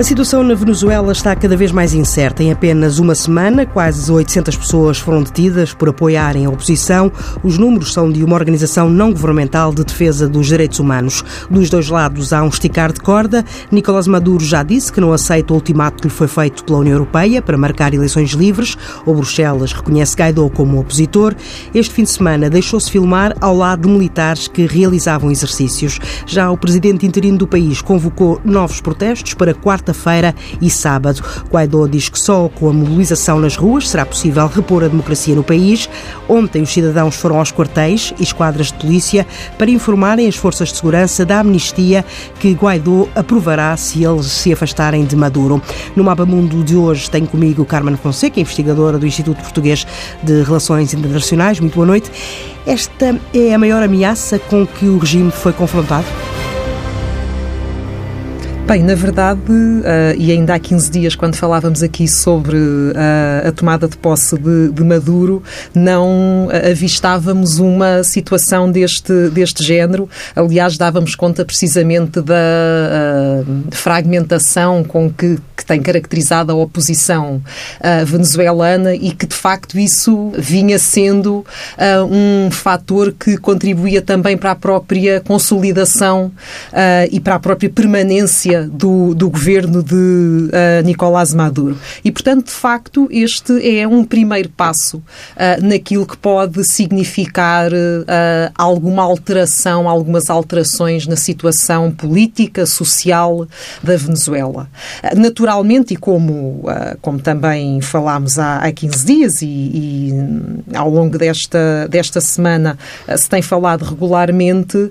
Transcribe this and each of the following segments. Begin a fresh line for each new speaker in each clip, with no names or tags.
A situação na Venezuela está cada vez mais incerta. Em apenas uma semana, quase 800 pessoas foram detidas por apoiarem a oposição. Os números são de uma organização não governamental de defesa dos direitos humanos. Dos dois lados há um esticar de corda. Nicolás Maduro já disse que não aceita o ultimato que lhe foi feito pela União Europeia para marcar eleições livres. O Bruxelas reconhece Guaidó como opositor. Este fim de semana deixou-se filmar ao lado de militares que realizavam exercícios. Já o presidente interino do país convocou novos protestos para quarta quarta-feira e sábado. Guaidó diz que só com a mobilização nas ruas será possível repor a democracia no país. Ontem os cidadãos foram aos quartéis e esquadras de polícia para informarem as forças de segurança da amnistia que Guaidó aprovará se eles se afastarem de Maduro. No Mapa Mundo de hoje tenho comigo Carmen Fonseca, investigadora do Instituto Português de Relações Internacionais. Muito boa noite. Esta é a maior ameaça com que o regime foi confrontado?
Bem, na verdade, uh, e ainda há 15 dias, quando falávamos aqui sobre uh, a tomada de posse de, de, Maduro, não avistávamos uma situação deste, deste género. Aliás, dávamos conta precisamente da fragmentação com que, que, tem caracterizado a oposição venezuelana e que, de facto, isso vinha sendo um fator que contribuía também para a própria consolidação e para a própria permanência do, do governo de uh, Nicolás Maduro. E, portanto, de facto, este é um primeiro passo uh, naquilo que pode significar uh, alguma alteração, algumas alterações na situação política, social da Venezuela. naturalmente, e como, como também falámos há, há 15 dias e, e ao longo desta, desta semana se tem falado regularmente,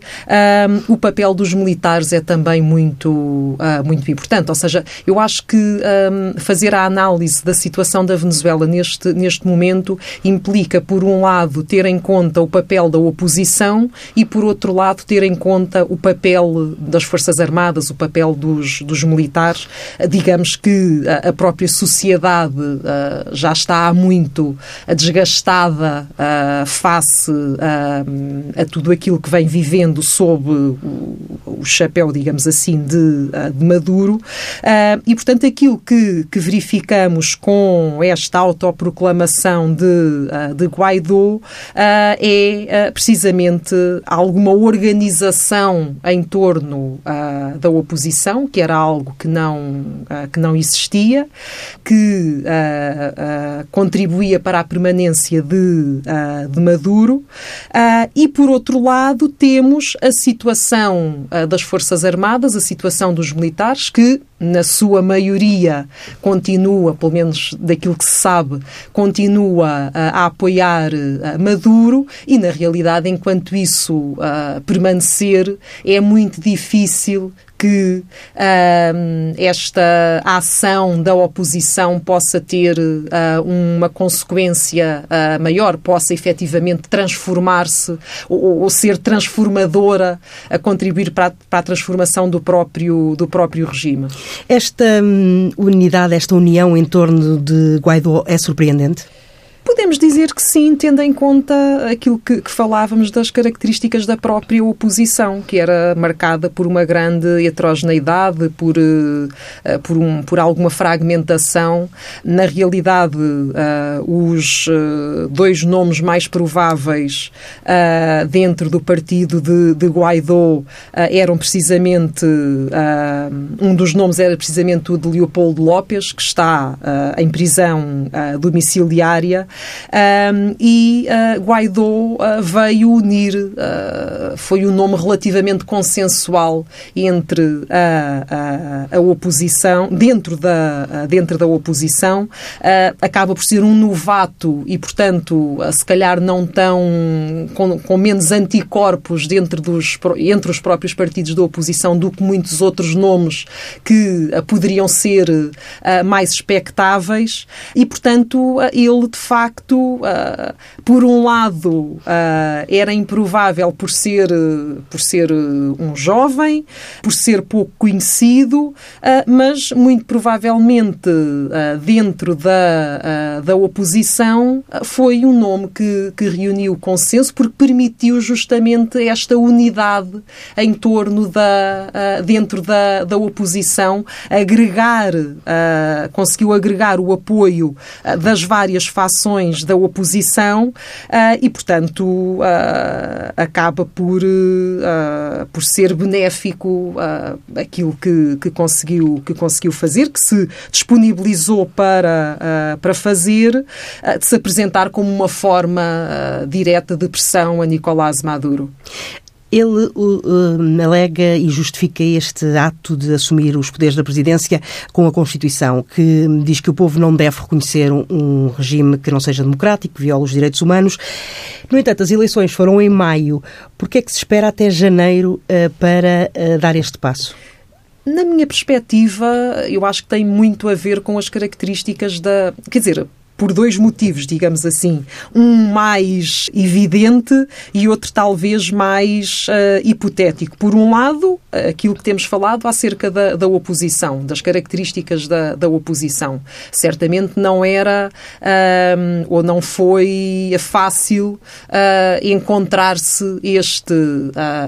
o papel dos militares é também muito uh, muito importante. Ou seja, eu acho que um, fazer a análise da situação da Venezuela neste, neste momento implica, por um lado, ter em conta o papel da oposição e, por outro lado, ter em conta o papel das Forças Armadas, o papel dos, dos militares. Digamos que a, própria sociedade uh, já está muito desgastada uh, face a tudo aquilo que vem vivendo sob o, o chapéu, digamos assim, de, de Maduro. Uh, e, portanto, aquilo que, que, verificamos com esta autoproclamação de, uh, de Guaidó é precisamente alguma organização em torno da oposição, que era algo que não, que não existia, que contribuía para a permanência de, de Maduro. e, por outro lado, temos a situação das Forças Armadas, a situação dos militares militares que, na sua maioria, continua, pelo menos daquilo que se sabe, continua a, a apoiar a Maduro e, na realidade, enquanto isso a permanecer, é muito difícil que uh, esta ação da oposição possa ter uh, uma consequência uh, maior, possa efetivamente transformar-se ou, ou, ser transformadora, a contribuir para a, para a, transformação do próprio, do próprio regime.
Esta um, unidade, esta união em torno de Guaidó é surpreendente?
Podemos dizer que sim, tendo em conta aquilo que, que, falávamos das características da própria oposição, que era marcada por uma grande heterogeneidade, por, uh, por, um, por alguma fragmentação. Na realidade, uh, os uh, dois nomes mais prováveis dentro do partido de, de Guaidó eram precisamente. um dos nomes era precisamente o de Leopoldo López, que está em prisão domiciliária e uh, Guaidó uh, veio unir, uh, foi um nome relativamente consensual entre a, a, a oposição, dentro da, dentro da oposição, acaba por ser um novato e, portanto, se calhar não tão, com, com menos anticorpos dentro dos, entre os próprios partidos da oposição do que muitos outros nomes que poderiam ser mais expectáveis. E, portanto, ele de facto facto, por um lado, era improvável por ser, por ser um jovem, por ser pouco conhecido, mas muito provavelmente dentro da, da oposição foi um nome que, que reuniu consenso porque permitiu justamente esta unidade em torno da, dentro da, da oposição, agregar, conseguiu agregar o apoio das várias fações da oposição e, portanto, acaba por, por ser benéfico aquilo que, que, conseguiu, que conseguiu fazer, que se disponibilizou para, para fazer, de se apresentar como uma forma direta de pressão a Nicolás Maduro.
Ele uh, alega e justifica este ato de assumir os poderes da presidência com a Constituição, que diz que o povo não deve reconhecer um, um regime que não seja democrático, que viola os direitos humanos. No entanto, as eleições foram em maio. Por que é que se espera até janeiro uh, para uh, dar este passo?
Na minha perspectiva, eu acho que tem muito a ver com as características da. Quer dizer, por dois motivos, digamos assim. Um mais evidente e outro talvez mais uh, hipotético. Por um lado, aquilo que temos falado acerca da, da oposição, das características da, da oposição. Certamente não era uh, ou não foi fácil uh, encontrar-se este,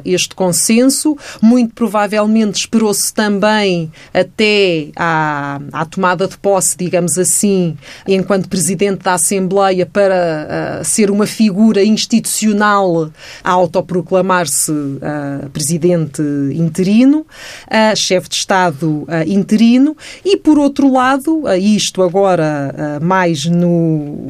este consenso. Muito provavelmente esperou-se também até à, à tomada de posse, digamos assim, enquanto Presidente da Assembleia para uh, ser uma figura institucional a autoproclamar-se uh, Presidente interino, uh, chefe de Estado interino, e por outro lado, isto agora mais no,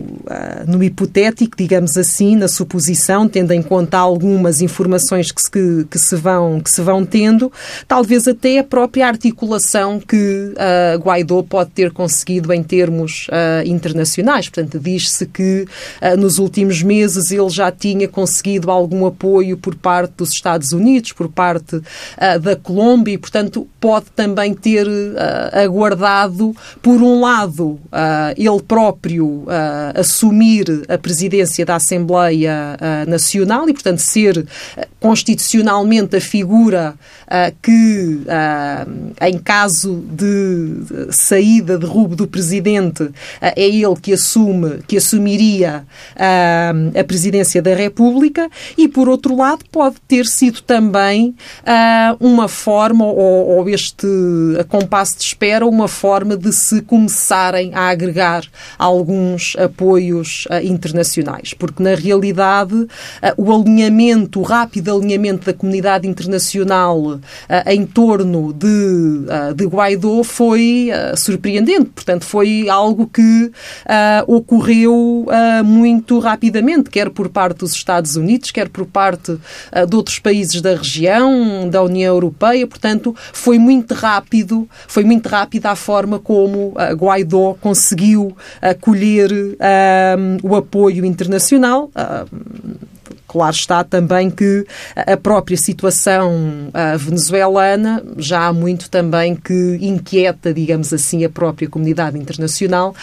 no hipotético, digamos assim, na suposição, tendo em conta algumas informações que se, que, que se, vão, que se vão tendo, talvez até a própria articulação que Guaidó pode ter conseguido em termos internacionais Portanto, diz-se que uh, nos últimos meses ele já tinha conseguido algum apoio por parte dos Estados Unidos, por parte uh, da Colômbia e, portanto, pode também ter uh, aguardado, por um lado, ele próprio assumir a presidência da Assembleia Nacional e, portanto, ser constitucionalmente a figura que, em caso de saída, de roubo do presidente, é ele que assume, que assumiria uh, a presidência da República e, por outro lado, pode ter sido também uh, uma forma, ou, ou este compasso de espera, uma forma de se começarem a agregar alguns apoios uh, internacionais. Porque, na realidade, o alinhamento, o rápido alinhamento da comunidade internacional em torno de, de Guaidó foi surpreendente. Portanto, foi algo que uh, ocorreu uh, muito rapidamente, quer por parte dos Estados Unidos, quer por parte uh, de outros países da região, da União Europeia. Portanto, foi muito rápido, foi muito rápida a forma como Guaidó conseguiu acolher o apoio internacional. Claro está também que a própria situação venezuelana já há muito também que inquieta, digamos assim, a própria comunidade internacional,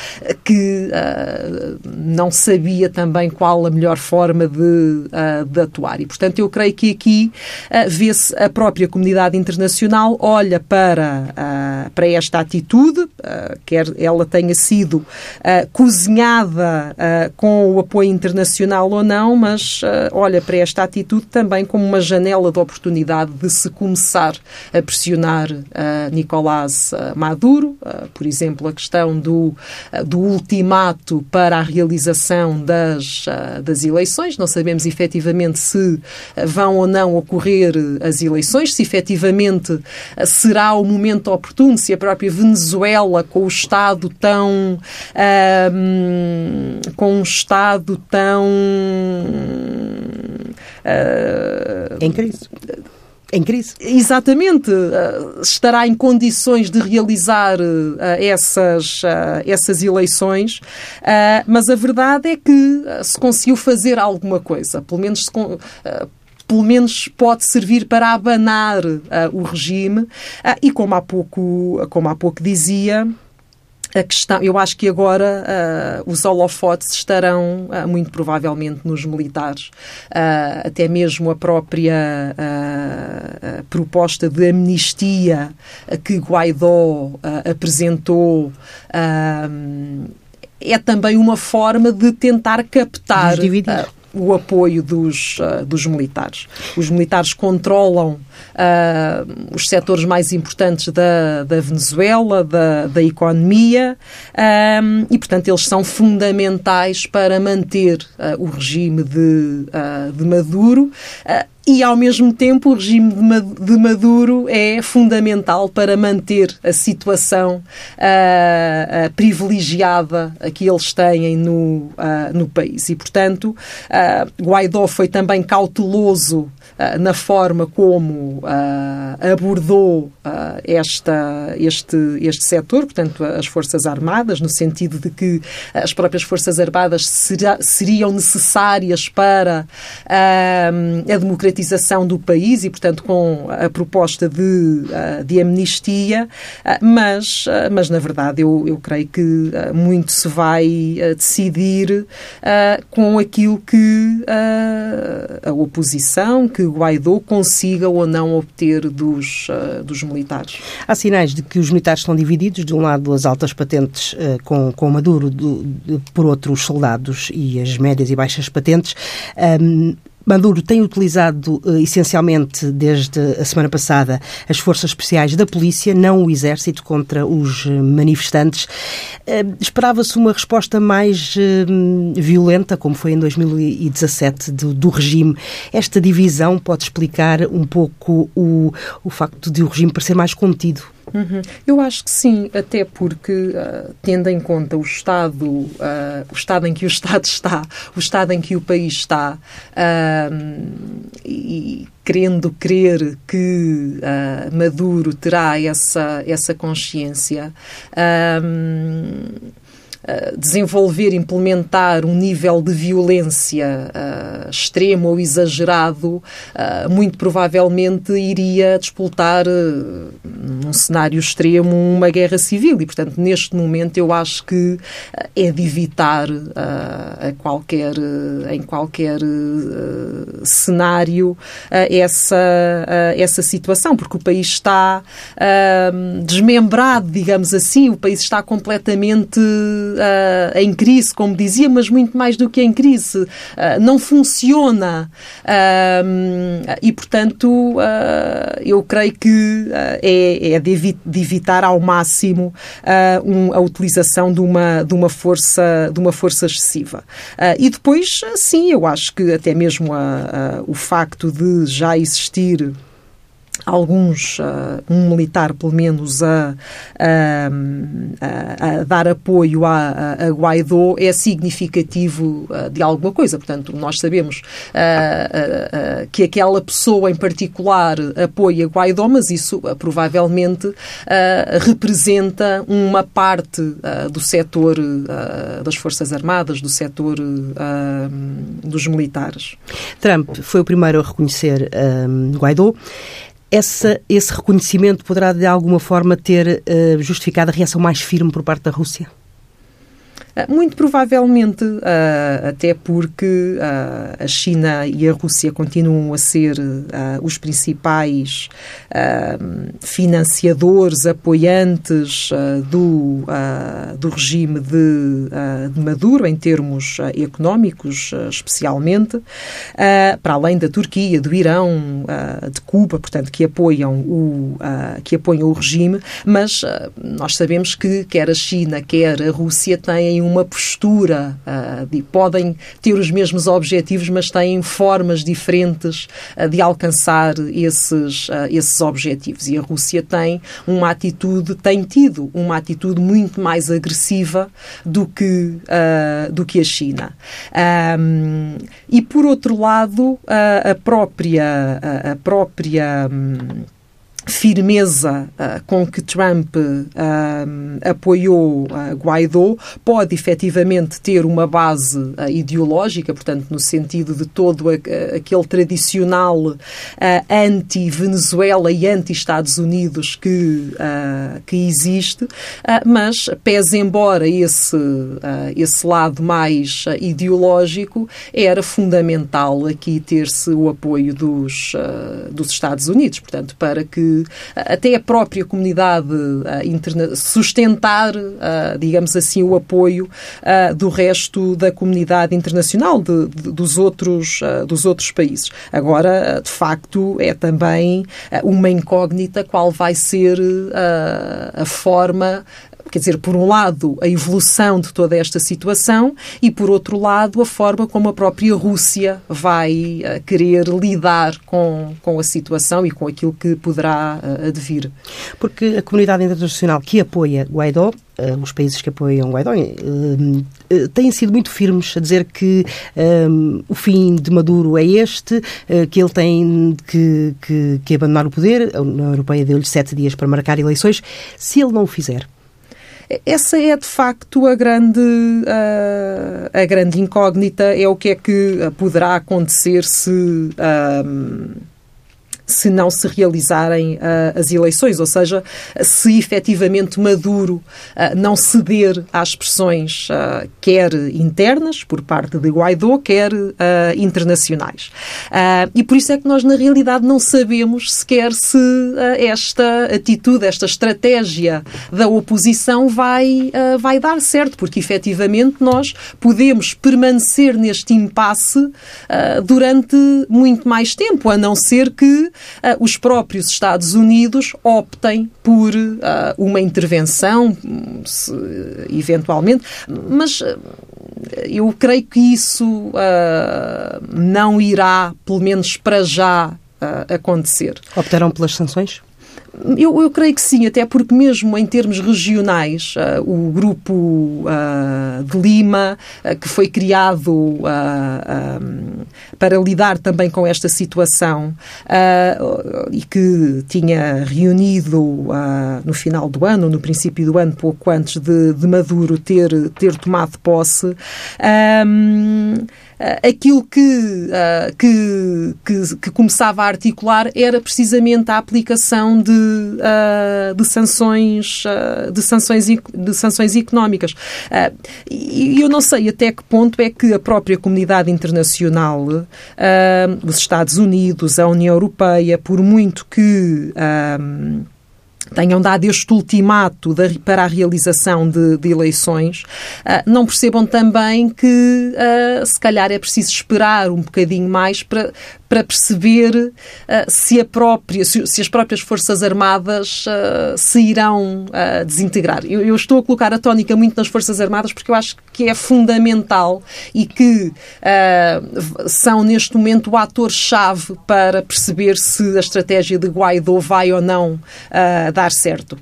que uh, não sabia também qual a melhor forma de, uh, de atuar. E, portanto, eu creio que aqui uh, vê-se a própria comunidade internacional olha para, para esta atitude, quer ela tenha sido cozinhada com o apoio internacional ou não, mas olha para esta atitude também como uma janela de oportunidade de se começar a pressionar uh, Nicolás uh, Maduro, uh, por exemplo, a questão do, do ultimato para a realização das, das eleições. Não sabemos efetivamente se vão ou não ocorrer as eleições, se efetivamente será o momento oportuno, se a própria Venezuela, com o Estado tão. com um Estado tão
Uh, em crise. Em crise.
Exatamente. Uh, estará em condições de realizar uh, essas, uh, essas eleições, mas a verdade é que se conseguiu fazer alguma coisa. Pelo menos se, pelo menos pode servir para abanar o regime. E como há pouco, como há pouco dizia, a questão, eu acho que agora uh, os holofotes estarão uh, muito provavelmente nos militares. Uh, até mesmo a própria proposta de amnistia que Guaidó apresentou é também uma forma de tentar captar o apoio dos, uh, dos militares. Os militares controlam uh, os setores mais importantes da, da Venezuela, da, da economia, um, e, portanto, eles são fundamentais para manter uh, o regime de, de Maduro e, ao mesmo tempo, o regime de Maduro é fundamental para manter a situação uh, uh, privilegiada que eles têm no, uh, no país. E, portanto, Guaidó foi também cauteloso na forma como abordou esta, este, este setor, portanto, as Forças Armadas, no sentido de que as próprias Forças Armadas será, seriam necessárias para a democratização do país e, portanto, com a proposta de, ah, de amnistia, ah, mas, ah, mas na verdade, eu, eu creio que muito se vai decidir com aquilo que a oposição, que Guaidó consiga ou não obter dos, dos militares.
Há sinais de que os militares estão divididos, de um lado as altas patentes com, com Maduro, do, de, por outro os soldados e as médias e baixas patentes. Um, Maduro tem utilizado uh, essencialmente desde a semana passada as forças especiais da polícia, não o exército, contra os eh, manifestantes. Uh, Esperava-se uma resposta mais violenta, como foi em 2017, do, do, regime. Esta divisão pode explicar um pouco o, o facto de o regime parecer mais contido
Uhum. Eu acho que sim, até porque, uh, tendo em conta o estado, uh, o estado em que o Estado está, o estado em que o país está, uh, e querendo crer que Maduro terá essa, essa consciência desenvolver, implementar um nível de violência uh, extremo ou exagerado, uh, muito provavelmente iria despoltar, uh, num cenário extremo, uma guerra civil. E, portanto, neste momento, eu acho que é de evitar a qualquer, em qualquer cenário essa, essa situação, porque o país está desmembrado, digamos assim, o país está completamente uh, em crise, como dizia, mas muito mais do que em crise. Uh, não funciona. Uh, e, portanto, eu creio que é, é de, evitar ao máximo um, a utilização de uma, de uma, força, de uma força excessiva. e depois, sim, eu acho que até mesmo a, a, o facto de já existir alguns, uh, um militar pelo menos, a, a, a dar apoio a, a, Guaidó é significativo uh, de alguma coisa. Portanto, nós sabemos uh, que aquela pessoa em particular apoia Guaidó, mas isso provavelmente representa uma parte do setor das Forças Armadas, do setor dos militares.
Trump foi o primeiro a reconhecer Guaidó. Essa, esse reconhecimento poderá, de alguma forma, ter uh, justificado a reação mais firme por parte da Rússia?
Ah, muito provavelmente, uh, até porque uh, a China e a Rússia continuam a ser os principais financiadores, apoiantes do, do regime de, de, Maduro, em termos económicos, especialmente, para além da Turquia, do Irão, de Cuba, portanto, que apoiam o, que apoiam o regime, mas nós sabemos que quer a China, quer a Rússia têm uma postura, uh, de, podem ter os mesmos objetivos, mas têm formas diferentes uh, de alcançar esses, uh, esses objetivos. E a Rússia tem uma atitude, tem tido uma atitude muito mais agressiva do que, do que a China. Um, e por outro lado, a própria, a própria um, firmeza uh, com que Trump uh, apoiou uh, Guaidó pode efetivamente ter uma base ideológica, portanto, no sentido de todo a, aquele tradicional anti-Venezuela e anti-Estados Unidos que, que existe, mas, pese embora esse, esse lado mais ideológico, era fundamental aqui ter-se o apoio dos, dos Estados Unidos, portanto, para que até a própria comunidade uh, sustentar, uh, digamos assim, o apoio do resto da comunidade internacional, de, de, dos, outros, dos outros países. Agora, de facto, é também uma incógnita qual vai ser a forma quer dizer, por um lado, a evolução de toda esta situação e, por outro lado, a forma como a própria Rússia vai uh, querer lidar com, com a situação e com aquilo que poderá uh, advir.
Porque a comunidade internacional que apoia Guaidó uh, os países que apoiam Guaidó têm sido muito firmes a dizer que o fim de Maduro é este, que ele tem que, que, que abandonar o poder. A União Europeia deu-lhe sete dias para marcar eleições. Se ele não o fizer,
essa é de facto a grande, uh, a grande incógnita, é o que é que poderá acontecer se. Uh, se não se realizarem uh, as eleições, ou seja, se efetivamente Maduro uh, não ceder às pressões uh, quer internas, por parte de Guaidó, quer internacionais. e por isso é que nós, na realidade, não sabemos sequer se esta atitude, esta estratégia da oposição vai, vai dar certo, porque efetivamente nós podemos permanecer neste impasse durante muito mais tempo, a não ser que os próprios Estados Unidos optem por uh, uma intervenção, se, eventualmente, mas uh, eu creio que isso não irá, pelo menos para já, acontecer.
Optaram pelas sanções?
Eu, eu, creio que sim, até porque mesmo em termos regionais, uh, o grupo uh, de Lima, uh, que foi criado para lidar também com esta situação e que tinha reunido no final do ano, no princípio do ano, pouco antes de, de Maduro ter, ter tomado posse, aquilo que, que, que, que começava a articular era precisamente a aplicação de uh, de sanções de sanções de sanções económicas. E eu não sei até que ponto é que a própria comunidade internacional os Estados Unidos a União Europeia por muito que tenham dado este ultimato para a realização de, de eleições, uh, não percebam também que uh, se calhar é preciso esperar um bocadinho mais para, para perceber uh, se, própria, se, se, as próprias Forças Armadas se irão desintegrar. Eu, eu, estou a colocar a tónica muito nas Forças Armadas porque eu acho que é fundamental e que são neste momento o ator-chave para perceber se a estratégia de Guaidó vai ou não dar certo.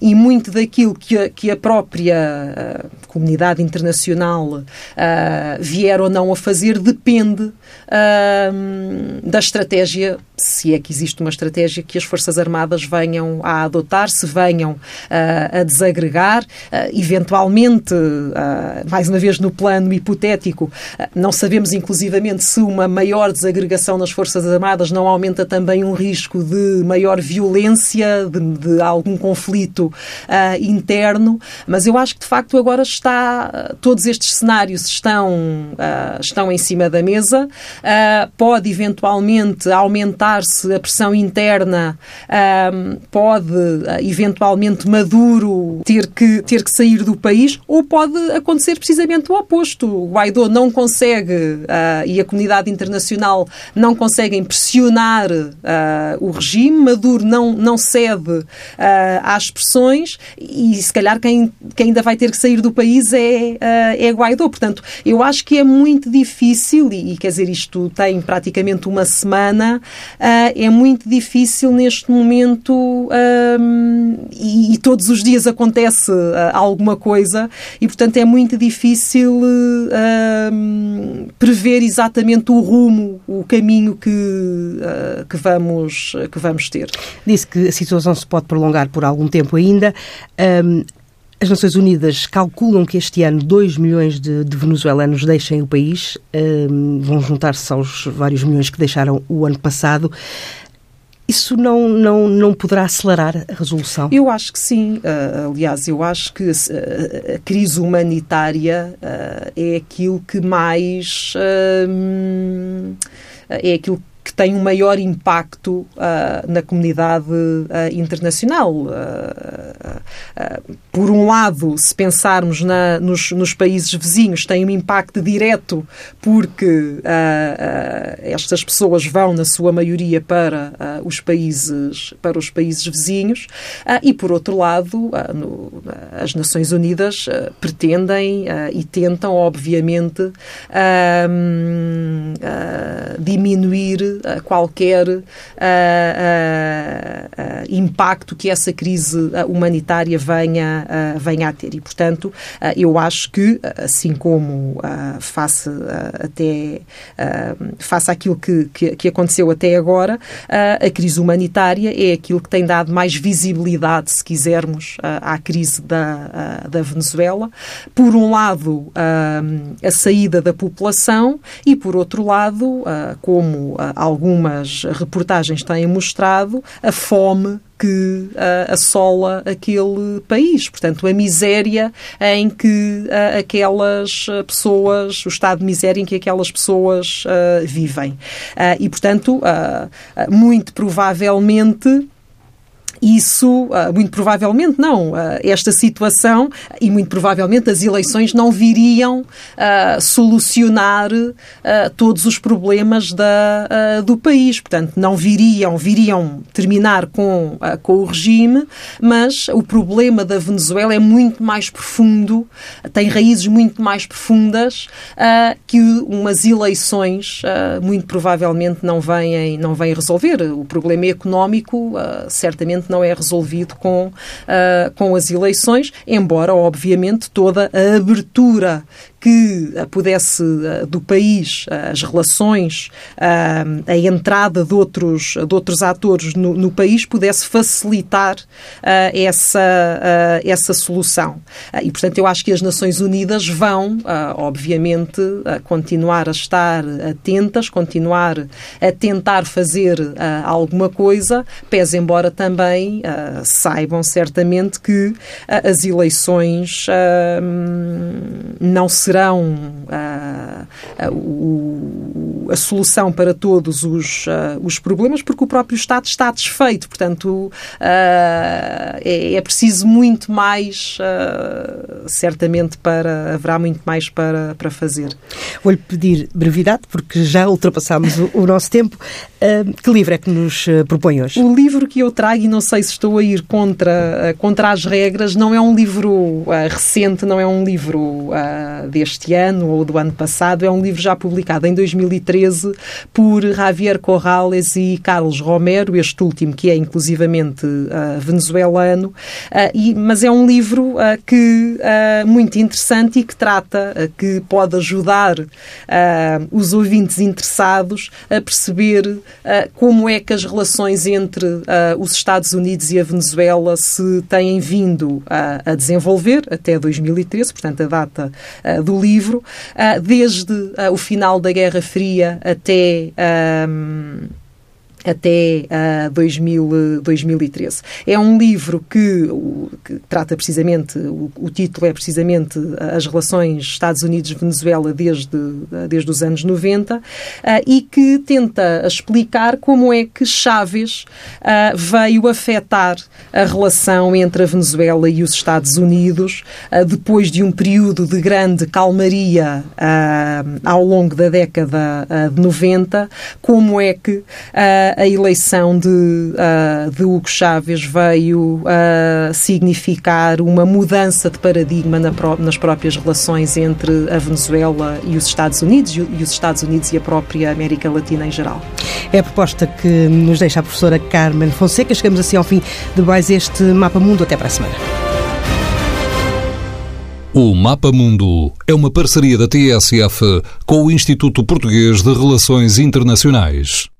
E muito daquilo que a, que a própria uh, comunidade internacional uh, vier ou não a fazer depende uh, da estratégia, se é que existe uma estratégia que as Forças Armadas venham a adotar, se venham a desagregar, eventualmente, mais uma vez no plano hipotético, não sabemos inclusivamente se uma maior desagregação nas Forças Armadas não aumenta também um risco de maior violência de, de algum conflito uh, interno, mas eu acho que de facto agora está, todos estes cenários estão, uh, estão em cima da mesa. Uh, pode eventualmente aumentar-se a pressão interna, pode eventualmente Maduro ter que, ter que sair do país, ou pode acontecer precisamente o oposto. Guaidó não consegue e a comunidade internacional não conseguem pressionar o regime, Maduro não, não cede uh, às pressões e se calhar quem, quem ainda vai ter que sair do país é, uh, é Guaidó. Portanto, eu acho que é muito difícil e, e quer dizer, isto tem praticamente uma semana, é muito difícil neste momento e, e, todos os dias acontece alguma coisa e, portanto, é muito difícil prever exatamente o rumo, o caminho que, que, vamos, que vamos ter.
Disse que a situação se pode prolongar por algum tempo ainda. As Nações Unidas calculam que este ano 2 milhões de, de venezuelanos deixem o país, um, vão juntar-se aos vários milhões que deixaram o ano passado. Isso não, não, não poderá acelerar a resolução?
Eu acho que sim. Uh, aliás, eu acho que a, a crise humanitária uh, é aquilo que mais. Uh, é aquilo que tem um maior impacto uh, na comunidade uh, internacional. Uh, por um lado, se pensarmos na, nos, nos, países vizinhos, tem um impacto direto porque estas pessoas vão, na sua maioria, para os países para os países vizinhos e, por outro lado, no, as Nações Unidas pretendem e tentam, obviamente, diminuir qualquer uh, uh, impacto que essa crise humanitária venha, venha a ter. E, portanto, eu acho que, assim como face até face àquilo que, que, que, aconteceu até agora, a crise humanitária é aquilo que tem dado mais visibilidade, se quisermos, à crise da, da Venezuela. Por um lado, a saída da população e, por outro lado, como algumas reportagens têm mostrado, a fome que uh, assola aquele país. Portanto, a miséria em que uh, aquelas pessoas, o estado de miséria em que aquelas pessoas uh, vivem. e, portanto, muito provavelmente isso, ah, muito provavelmente não. Ah, esta situação e muito provavelmente as eleições não viriam ah, solucionar todos os problemas da, do país. Portanto, não viriam, viriam terminar com, com o regime, mas o problema da Venezuela é muito mais profundo, tem raízes muito mais profundas que umas eleições muito provavelmente não vêm, não vêm resolver. O problema económico certamente não é resolvido com, uh, com as eleições, embora, obviamente, toda a abertura que uh, pudesse uh, do país as relações, a entrada de outros, de outros atores no, no país pudesse facilitar essa, essa solução. e, portanto, eu acho que as Nações Unidas vão, obviamente, continuar a estar atentas, continuar a tentar fazer alguma coisa, pese embora também saibam certamente que as eleições não serão o, a solução para todos os, os problemas, porque o próprio Estado está desfeito. Portanto, é, é, preciso muito mais, certamente, para haverá muito mais para, para fazer.
Vou-lhe pedir brevidade, porque já ultrapassámos o, o nosso tempo. que livro é que nos propõe hoje?
O livro que eu trago, e não sei se estou a ir contra, contra as regras. Não é um livro recente, não é um livro deste ano ou do ano passado, é um livro já publicado em 2013 por Javier Corrales e Carlos Romero, este último que é inclusivamente uh, venezuelano, e, mas é um livro que muito interessante e que trata, que pode ajudar os ouvintes interessados a perceber como é que as relações entre os Estados Unidos e a Venezuela se têm vindo a, desenvolver até 2013, portanto, a data uh, do livro, uh, desde uh, o final da Guerra Fria até. Um, até uh, 2000, 2013. É um livro que, que trata precisamente, o, o, título é precisamente as relações Estados Unidos-Venezuela desde, desde os anos 90 uh, e que tenta explicar como é que Chávez uh, veio afetar a relação entre a Venezuela e os Estados Unidos depois de um período de grande calmaria ao longo da década de 90, como é que a eleição de, uh, de Hugo Chávez veio uh, significar uma mudança de paradigma na nas próprias relações entre a Venezuela e os Estados Unidos e os Estados Unidos e a própria América Latina em geral.
É a proposta que nos deixa a professora Carmen Fonseca. Chegamos assim ao fim de mais este Mapa Mundo. Até para a semana.
O Mapa Mundo é uma parceria da TSF com o Instituto Português de Relações Internacionais.